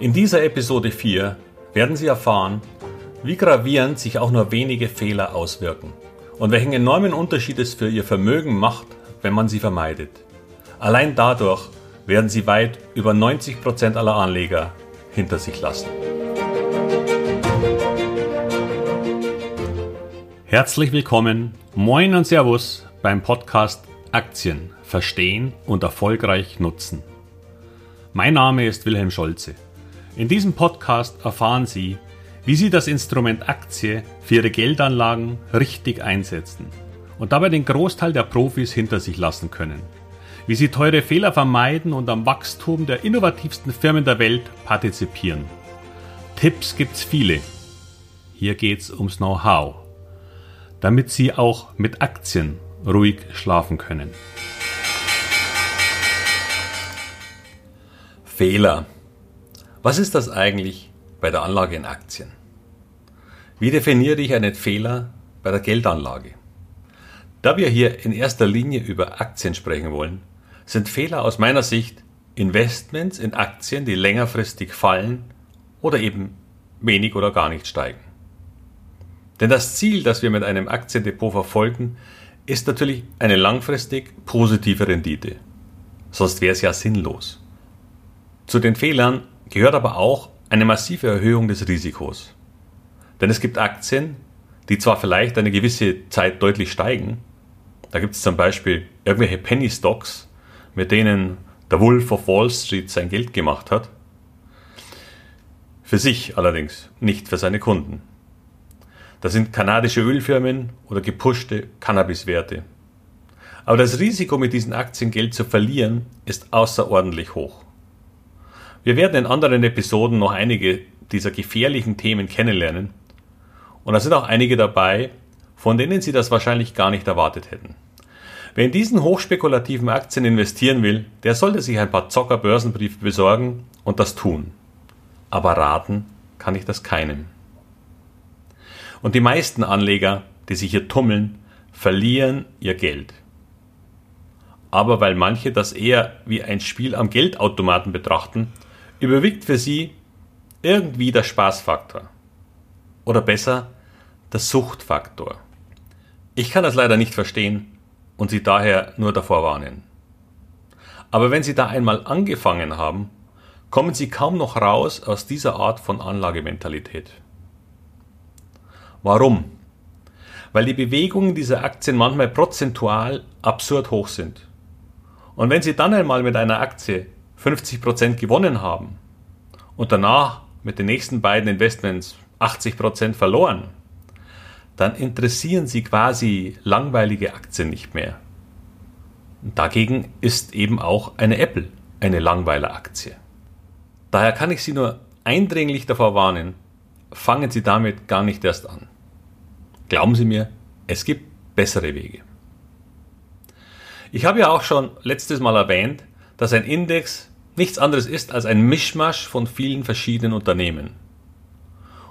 In dieser Episode 4 werden Sie erfahren, wie gravierend sich auch nur wenige Fehler auswirken und welchen enormen Unterschied es für Ihr Vermögen macht, wenn man sie vermeidet. Allein dadurch werden Sie weit über 90 Prozent aller Anleger hinter sich lassen. Herzlich willkommen, moin und Servus beim Podcast Aktien verstehen und erfolgreich nutzen. Mein Name ist Wilhelm Scholze. In diesem Podcast erfahren Sie, wie Sie das Instrument Aktie für Ihre Geldanlagen richtig einsetzen und dabei den Großteil der Profis hinter sich lassen können. Wie Sie teure Fehler vermeiden und am Wachstum der innovativsten Firmen der Welt partizipieren. Tipps gibt's viele. Hier geht's ums Know-how, damit Sie auch mit Aktien ruhig schlafen können. Fehler. Was ist das eigentlich bei der Anlage in Aktien? Wie definiere ich einen Fehler bei der Geldanlage? Da wir hier in erster Linie über Aktien sprechen wollen, sind Fehler aus meiner Sicht Investments in Aktien, die längerfristig fallen oder eben wenig oder gar nicht steigen. Denn das Ziel, das wir mit einem Aktiendepot verfolgen, ist natürlich eine langfristig positive Rendite. Sonst wäre es ja sinnlos. Zu den Fehlern gehört aber auch eine massive Erhöhung des Risikos. Denn es gibt Aktien, die zwar vielleicht eine gewisse Zeit deutlich steigen, da gibt es zum Beispiel irgendwelche Penny Stocks, mit denen der Wolf of Wall Street sein Geld gemacht hat, für sich allerdings, nicht für seine Kunden. Das sind kanadische Ölfirmen oder gepushte Cannabiswerte. Aber das Risiko, mit diesen Aktien Geld zu verlieren, ist außerordentlich hoch. Wir werden in anderen Episoden noch einige dieser gefährlichen Themen kennenlernen. Und da sind auch einige dabei, von denen Sie das wahrscheinlich gar nicht erwartet hätten. Wer in diesen hochspekulativen Aktien investieren will, der sollte sich ein paar Zocker Börsenbriefe besorgen und das tun. Aber raten kann ich das keinem. Und die meisten Anleger, die sich hier tummeln, verlieren ihr Geld. Aber weil manche das eher wie ein Spiel am Geldautomaten betrachten, überwiegt für sie irgendwie der Spaßfaktor. Oder besser, der Suchtfaktor. Ich kann das leider nicht verstehen und Sie daher nur davor warnen. Aber wenn Sie da einmal angefangen haben, kommen Sie kaum noch raus aus dieser Art von Anlagementalität. Warum? Weil die Bewegungen dieser Aktien manchmal prozentual absurd hoch sind. Und wenn Sie dann einmal mit einer Aktie 50% gewonnen haben und danach mit den nächsten beiden Investments 80% verloren, dann interessieren sie quasi langweilige Aktien nicht mehr. dagegen ist eben auch eine Apple eine Langweiler-Aktie. Daher kann ich Sie nur eindringlich davor warnen, fangen Sie damit gar nicht erst an. Glauben Sie mir, es gibt bessere Wege. Ich habe ja auch schon letztes Mal erwähnt, dass ein Index nichts anderes ist als ein Mischmasch von vielen verschiedenen Unternehmen.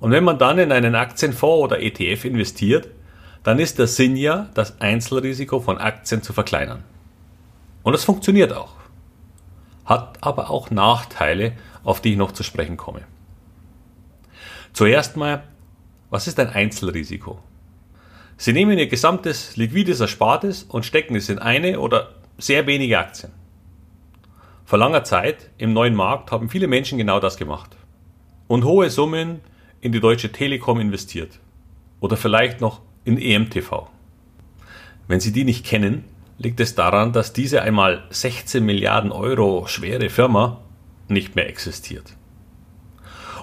Und wenn man dann in einen Aktienfonds oder ETF investiert, dann ist der Sinn ja, das Einzelrisiko von Aktien zu verkleinern. Und es funktioniert auch. Hat aber auch Nachteile, auf die ich noch zu sprechen komme. Zuerst mal, was ist ein Einzelrisiko? Sie nehmen Ihr gesamtes liquides Erspartes und stecken es in eine oder sehr wenige Aktien. Vor langer Zeit im neuen Markt haben viele Menschen genau das gemacht und hohe Summen in die Deutsche Telekom investiert oder vielleicht noch in EMTV. Wenn Sie die nicht kennen, liegt es daran, dass diese einmal 16 Milliarden Euro schwere Firma nicht mehr existiert.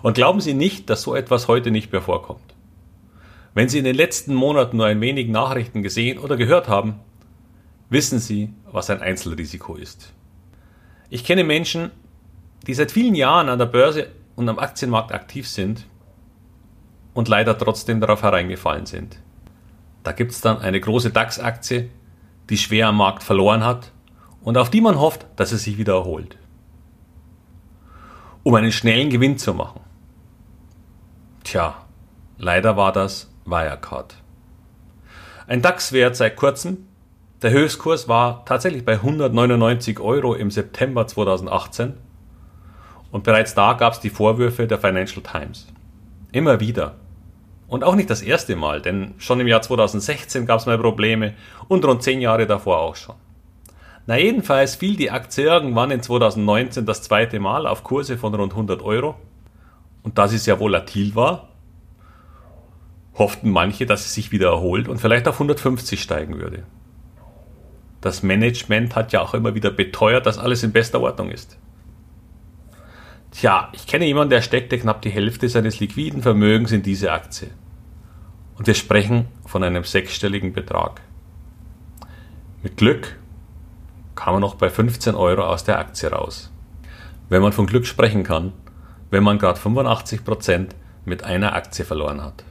Und glauben Sie nicht, dass so etwas heute nicht mehr vorkommt. Wenn Sie in den letzten Monaten nur ein wenig Nachrichten gesehen oder gehört haben, wissen Sie, was ein Einzelrisiko ist. Ich kenne Menschen, die seit vielen Jahren an der Börse und am Aktienmarkt aktiv sind und leider trotzdem darauf hereingefallen sind. Da gibt es dann eine große DAX-Aktie, die schwer am Markt verloren hat und auf die man hofft, dass sie sich wieder erholt. Um einen schnellen Gewinn zu machen. Tja, leider war das Wirecard. Ein DAX-Wert seit kurzem der Höchstkurs war tatsächlich bei 199 Euro im September 2018 Und bereits da gab es die Vorwürfe der Financial Times. Immer wieder. Und auch nicht das erste Mal, denn schon im Jahr 2016 gab es mal Probleme und rund zehn Jahre davor auch schon. Na jedenfalls fiel die Aktie irgendwann in 2019 das zweite Mal auf Kurse von rund 100 Euro. Und da sie sehr volatil war, hofften manche, dass sie sich wieder erholt und vielleicht auf 150 steigen würde. Das Management hat ja auch immer wieder beteuert, dass alles in bester Ordnung ist. Tja, ich kenne jemanden, der steckte knapp die Hälfte seines liquiden Vermögens in diese Aktie. Und wir sprechen von einem sechsstelligen Betrag. Mit Glück kam er noch bei 15 Euro aus der Aktie raus. Wenn man von Glück sprechen kann, wenn man gerade 85% mit einer Aktie verloren hat.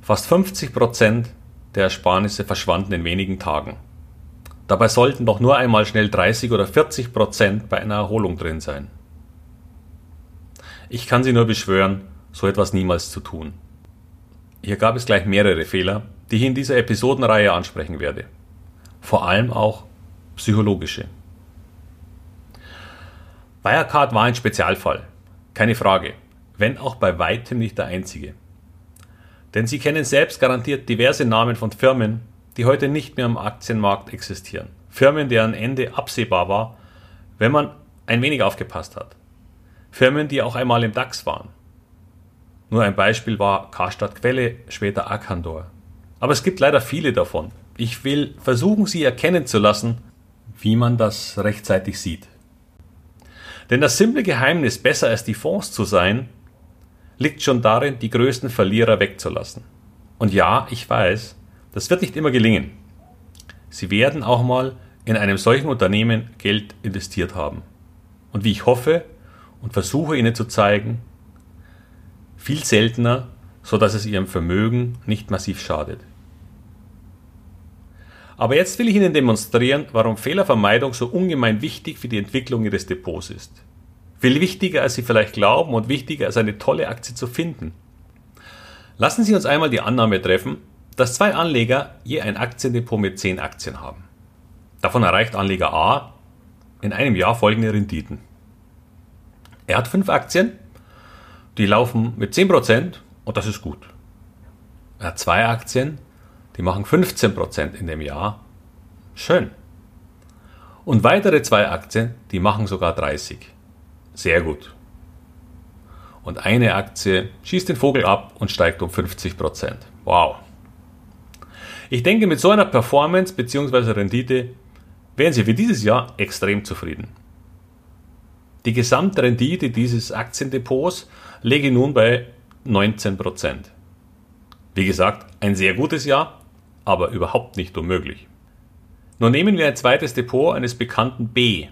Fast 50% der Ersparnisse verschwanden in wenigen Tagen. Dabei sollten doch nur einmal schnell 30 oder 40% bei einer Erholung drin sein. Ich kann Sie nur beschwören, so etwas niemals zu tun. Hier gab es gleich mehrere Fehler, die ich in dieser Episodenreihe ansprechen werde. Vor allem auch psychologische. Wirecard war ein Spezialfall, keine Frage, wenn auch bei weitem nicht der einzige. Denn Sie kennen selbst garantiert diverse Namen von Firmen, die heute nicht mehr am Aktienmarkt existieren. Firmen, deren Ende absehbar war, wenn man ein wenig aufgepasst hat. Firmen, die auch einmal im DAX waren. Nur ein Beispiel war Karstadt Quelle, später Akandor. Aber es gibt leider viele davon. Ich will versuchen, sie erkennen zu lassen, wie man das rechtzeitig sieht. Denn das simple Geheimnis, besser als die Fonds zu sein, liegt schon darin, die größten Verlierer wegzulassen. Und ja, ich weiß, das wird nicht immer gelingen. Sie werden auch mal in einem solchen Unternehmen Geld investiert haben. Und wie ich hoffe, und versuche ihnen zu zeigen, viel seltener, so dass es ihrem Vermögen nicht massiv schadet. Aber jetzt will ich Ihnen demonstrieren, warum Fehlervermeidung so ungemein wichtig für die Entwicklung Ihres Depots ist. Viel wichtiger, als Sie vielleicht glauben und wichtiger, als eine tolle Aktie zu finden. Lassen Sie uns einmal die Annahme treffen, dass zwei Anleger je ein Aktiendepot mit 10 Aktien haben. Davon erreicht Anleger A in einem Jahr folgende Renditen. Er hat fünf Aktien, die laufen mit 10% und das ist gut. Er hat zwei Aktien, die machen 15% in dem Jahr. Schön. Und weitere zwei Aktien, die machen sogar 30. Sehr gut. Und eine Aktie schießt den Vogel ab und steigt um 50%. Wow. Ich denke, mit so einer Performance bzw. Rendite wären Sie für dieses Jahr extrem zufrieden. Die Gesamtrendite dieses Aktiendepots läge nun bei 19%. Wie gesagt, ein sehr gutes Jahr, aber überhaupt nicht unmöglich. Nun nehmen wir ein zweites Depot eines bekannten B,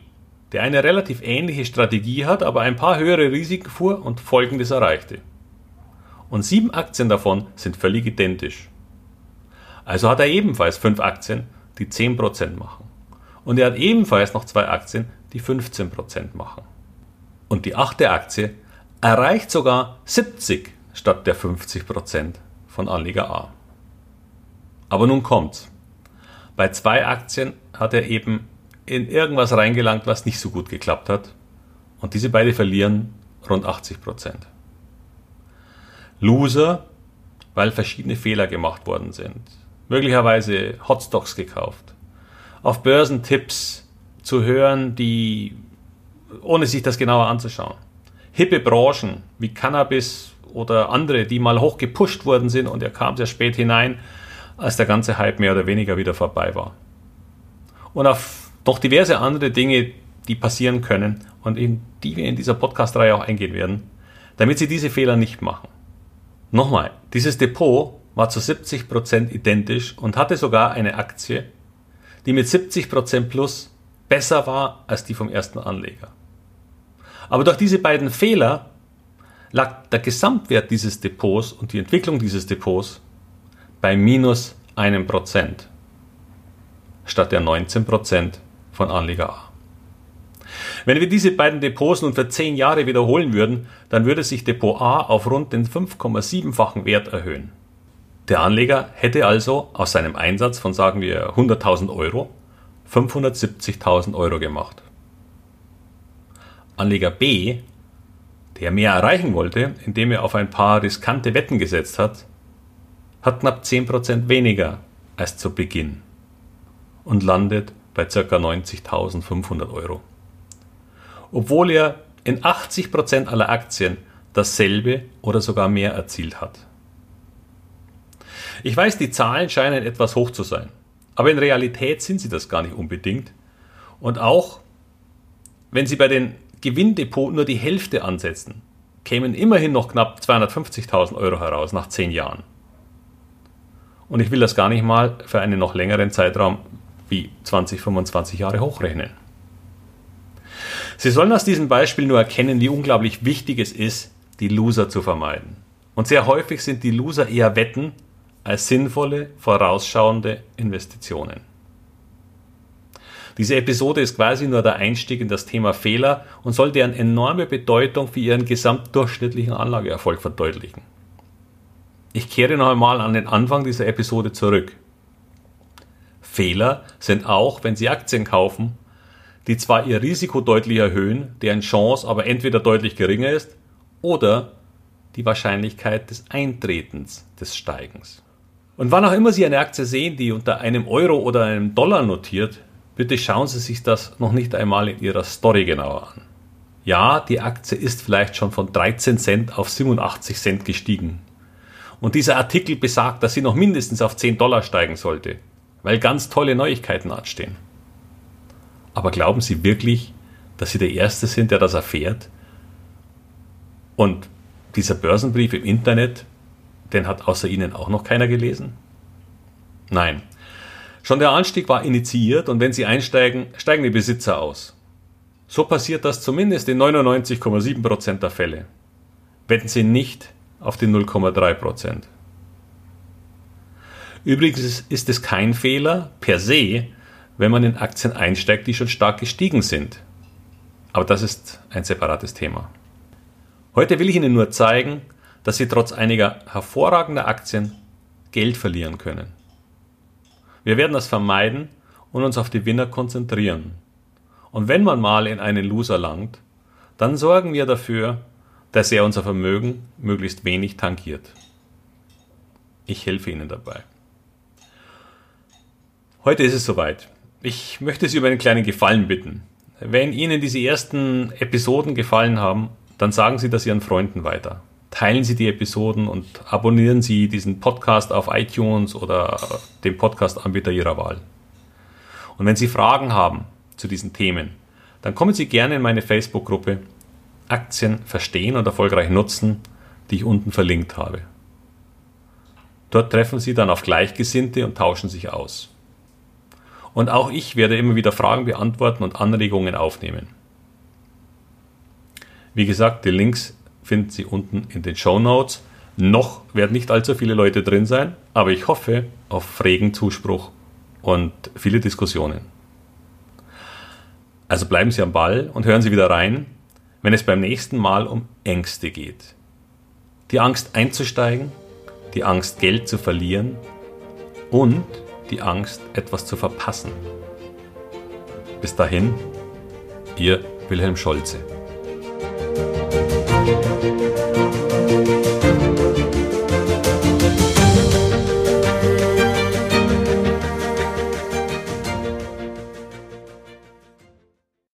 der eine relativ ähnliche Strategie hat, aber ein paar höhere Risiken fuhr und Folgendes erreichte. Und sieben Aktien davon sind völlig identisch. Also hat er ebenfalls fünf Aktien, die 10% machen. Und er hat ebenfalls noch zwei Aktien, die 15% machen. Und die achte Aktie erreicht sogar 70 statt der 50% von Anleger A. Aber nun kommt's. Bei zwei Aktien hat er eben in irgendwas reingelangt, was nicht so gut geklappt hat. Und diese beide verlieren rund 80% Loser, weil verschiedene Fehler gemacht worden sind. Möglicherweise Hotstocks gekauft. Auf Börsentipps zu hören, die ohne sich das genauer anzuschauen. Hippe Branchen wie Cannabis oder andere, die mal hoch gepusht worden sind und er kam sehr spät hinein, als der ganze Hype mehr oder weniger wieder vorbei war. Und auf noch diverse andere Dinge, die passieren können und in die wir in dieser Podcast-Reihe auch eingehen werden, damit Sie diese Fehler nicht machen. Nochmal, dieses Depot war zu 70% identisch und hatte sogar eine Aktie, die mit 70% plus besser war als die vom ersten Anleger. Aber durch diese beiden Fehler lag der Gesamtwert dieses Depots und die Entwicklung dieses Depots bei minus einem Prozent statt der 19 Prozent von Anleger A. Wenn wir diese beiden Depots nun für 10 Jahre wiederholen würden, dann würde sich Depot A auf rund den 5,7-fachen Wert erhöhen. Der Anleger hätte also aus seinem Einsatz von sagen wir 100.000 Euro 570.000 Euro gemacht. Anleger B der mehr erreichen wollte, indem er auf ein paar riskante Wetten gesetzt hat, hat knapp 10% weniger als zu Beginn und landet bei ca. 90.500 Euro. Obwohl er in 80% aller Aktien dasselbe oder sogar mehr erzielt hat. Ich weiß, die Zahlen scheinen etwas hoch zu sein, aber in Realität sind sie das gar nicht unbedingt. Und auch wenn Sie bei den Gewinndepot nur die Hälfte ansetzen, kämen immerhin noch knapp 250.000 Euro heraus nach 10 Jahren. Und ich will das gar nicht mal für einen noch längeren Zeitraum wie 20, 25 Jahre hochrechnen. Sie sollen aus diesem Beispiel nur erkennen, wie unglaublich wichtig es ist, die Loser zu vermeiden. Und sehr häufig sind die Loser eher Wetten als sinnvolle, vorausschauende Investitionen. Diese Episode ist quasi nur der Einstieg in das Thema Fehler und soll deren enorme Bedeutung für ihren gesamtdurchschnittlichen Anlageerfolg verdeutlichen. Ich kehre noch einmal an den Anfang dieser Episode zurück. Fehler sind auch, wenn Sie Aktien kaufen, die zwar ihr Risiko deutlich erhöhen, deren Chance aber entweder deutlich geringer ist oder die Wahrscheinlichkeit des Eintretens des Steigens. Und wann auch immer Sie eine Aktie sehen, die unter einem Euro oder einem Dollar notiert, bitte schauen Sie sich das noch nicht einmal in Ihrer Story genauer an. Ja, die Aktie ist vielleicht schon von 13 Cent auf 87 Cent gestiegen. Und dieser Artikel besagt, dass sie noch mindestens auf 10 Dollar steigen sollte, weil ganz tolle Neuigkeiten anstehen. Aber glauben Sie wirklich, dass Sie der Erste sind, der das erfährt? Und dieser Börsenbrief im Internet, den hat außer Ihnen auch noch keiner gelesen? Nein, Schon der Anstieg war initiiert und wenn Sie einsteigen, steigen die Besitzer aus. So passiert das zumindest in 99,7% der Fälle. Wetten Sie nicht auf die 0,3%. Übrigens ist es kein Fehler per se, wenn man in Aktien einsteigt, die schon stark gestiegen sind. Aber das ist ein separates Thema. Heute will ich Ihnen nur zeigen, dass Sie trotz einiger hervorragender Aktien Geld verlieren können. Wir werden das vermeiden und uns auf die Winner konzentrieren. Und wenn man mal in einen Loser langt, dann sorgen wir dafür, dass er unser Vermögen möglichst wenig tangiert. Ich helfe Ihnen dabei. Heute ist es soweit. Ich möchte Sie um einen kleinen Gefallen bitten. Wenn Ihnen diese ersten Episoden gefallen haben, dann sagen Sie das Ihren Freunden weiter teilen Sie die Episoden und abonnieren Sie diesen Podcast auf iTunes oder dem Podcast-Anbieter Ihrer Wahl. Und wenn Sie Fragen haben zu diesen Themen, dann kommen Sie gerne in meine Facebook-Gruppe Aktien verstehen und erfolgreich nutzen, die ich unten verlinkt habe. Dort treffen Sie dann auf Gleichgesinnte und tauschen sich aus. Und auch ich werde immer wieder Fragen beantworten und Anregungen aufnehmen. Wie gesagt, die Links finden Sie unten in den Show Notes. Noch werden nicht allzu viele Leute drin sein, aber ich hoffe auf regen Zuspruch und viele Diskussionen. Also bleiben Sie am Ball und hören Sie wieder rein, wenn es beim nächsten Mal um Ängste geht. Die Angst einzusteigen, die Angst Geld zu verlieren und die Angst etwas zu verpassen. Bis dahin, Ihr Wilhelm Scholze. Thank you.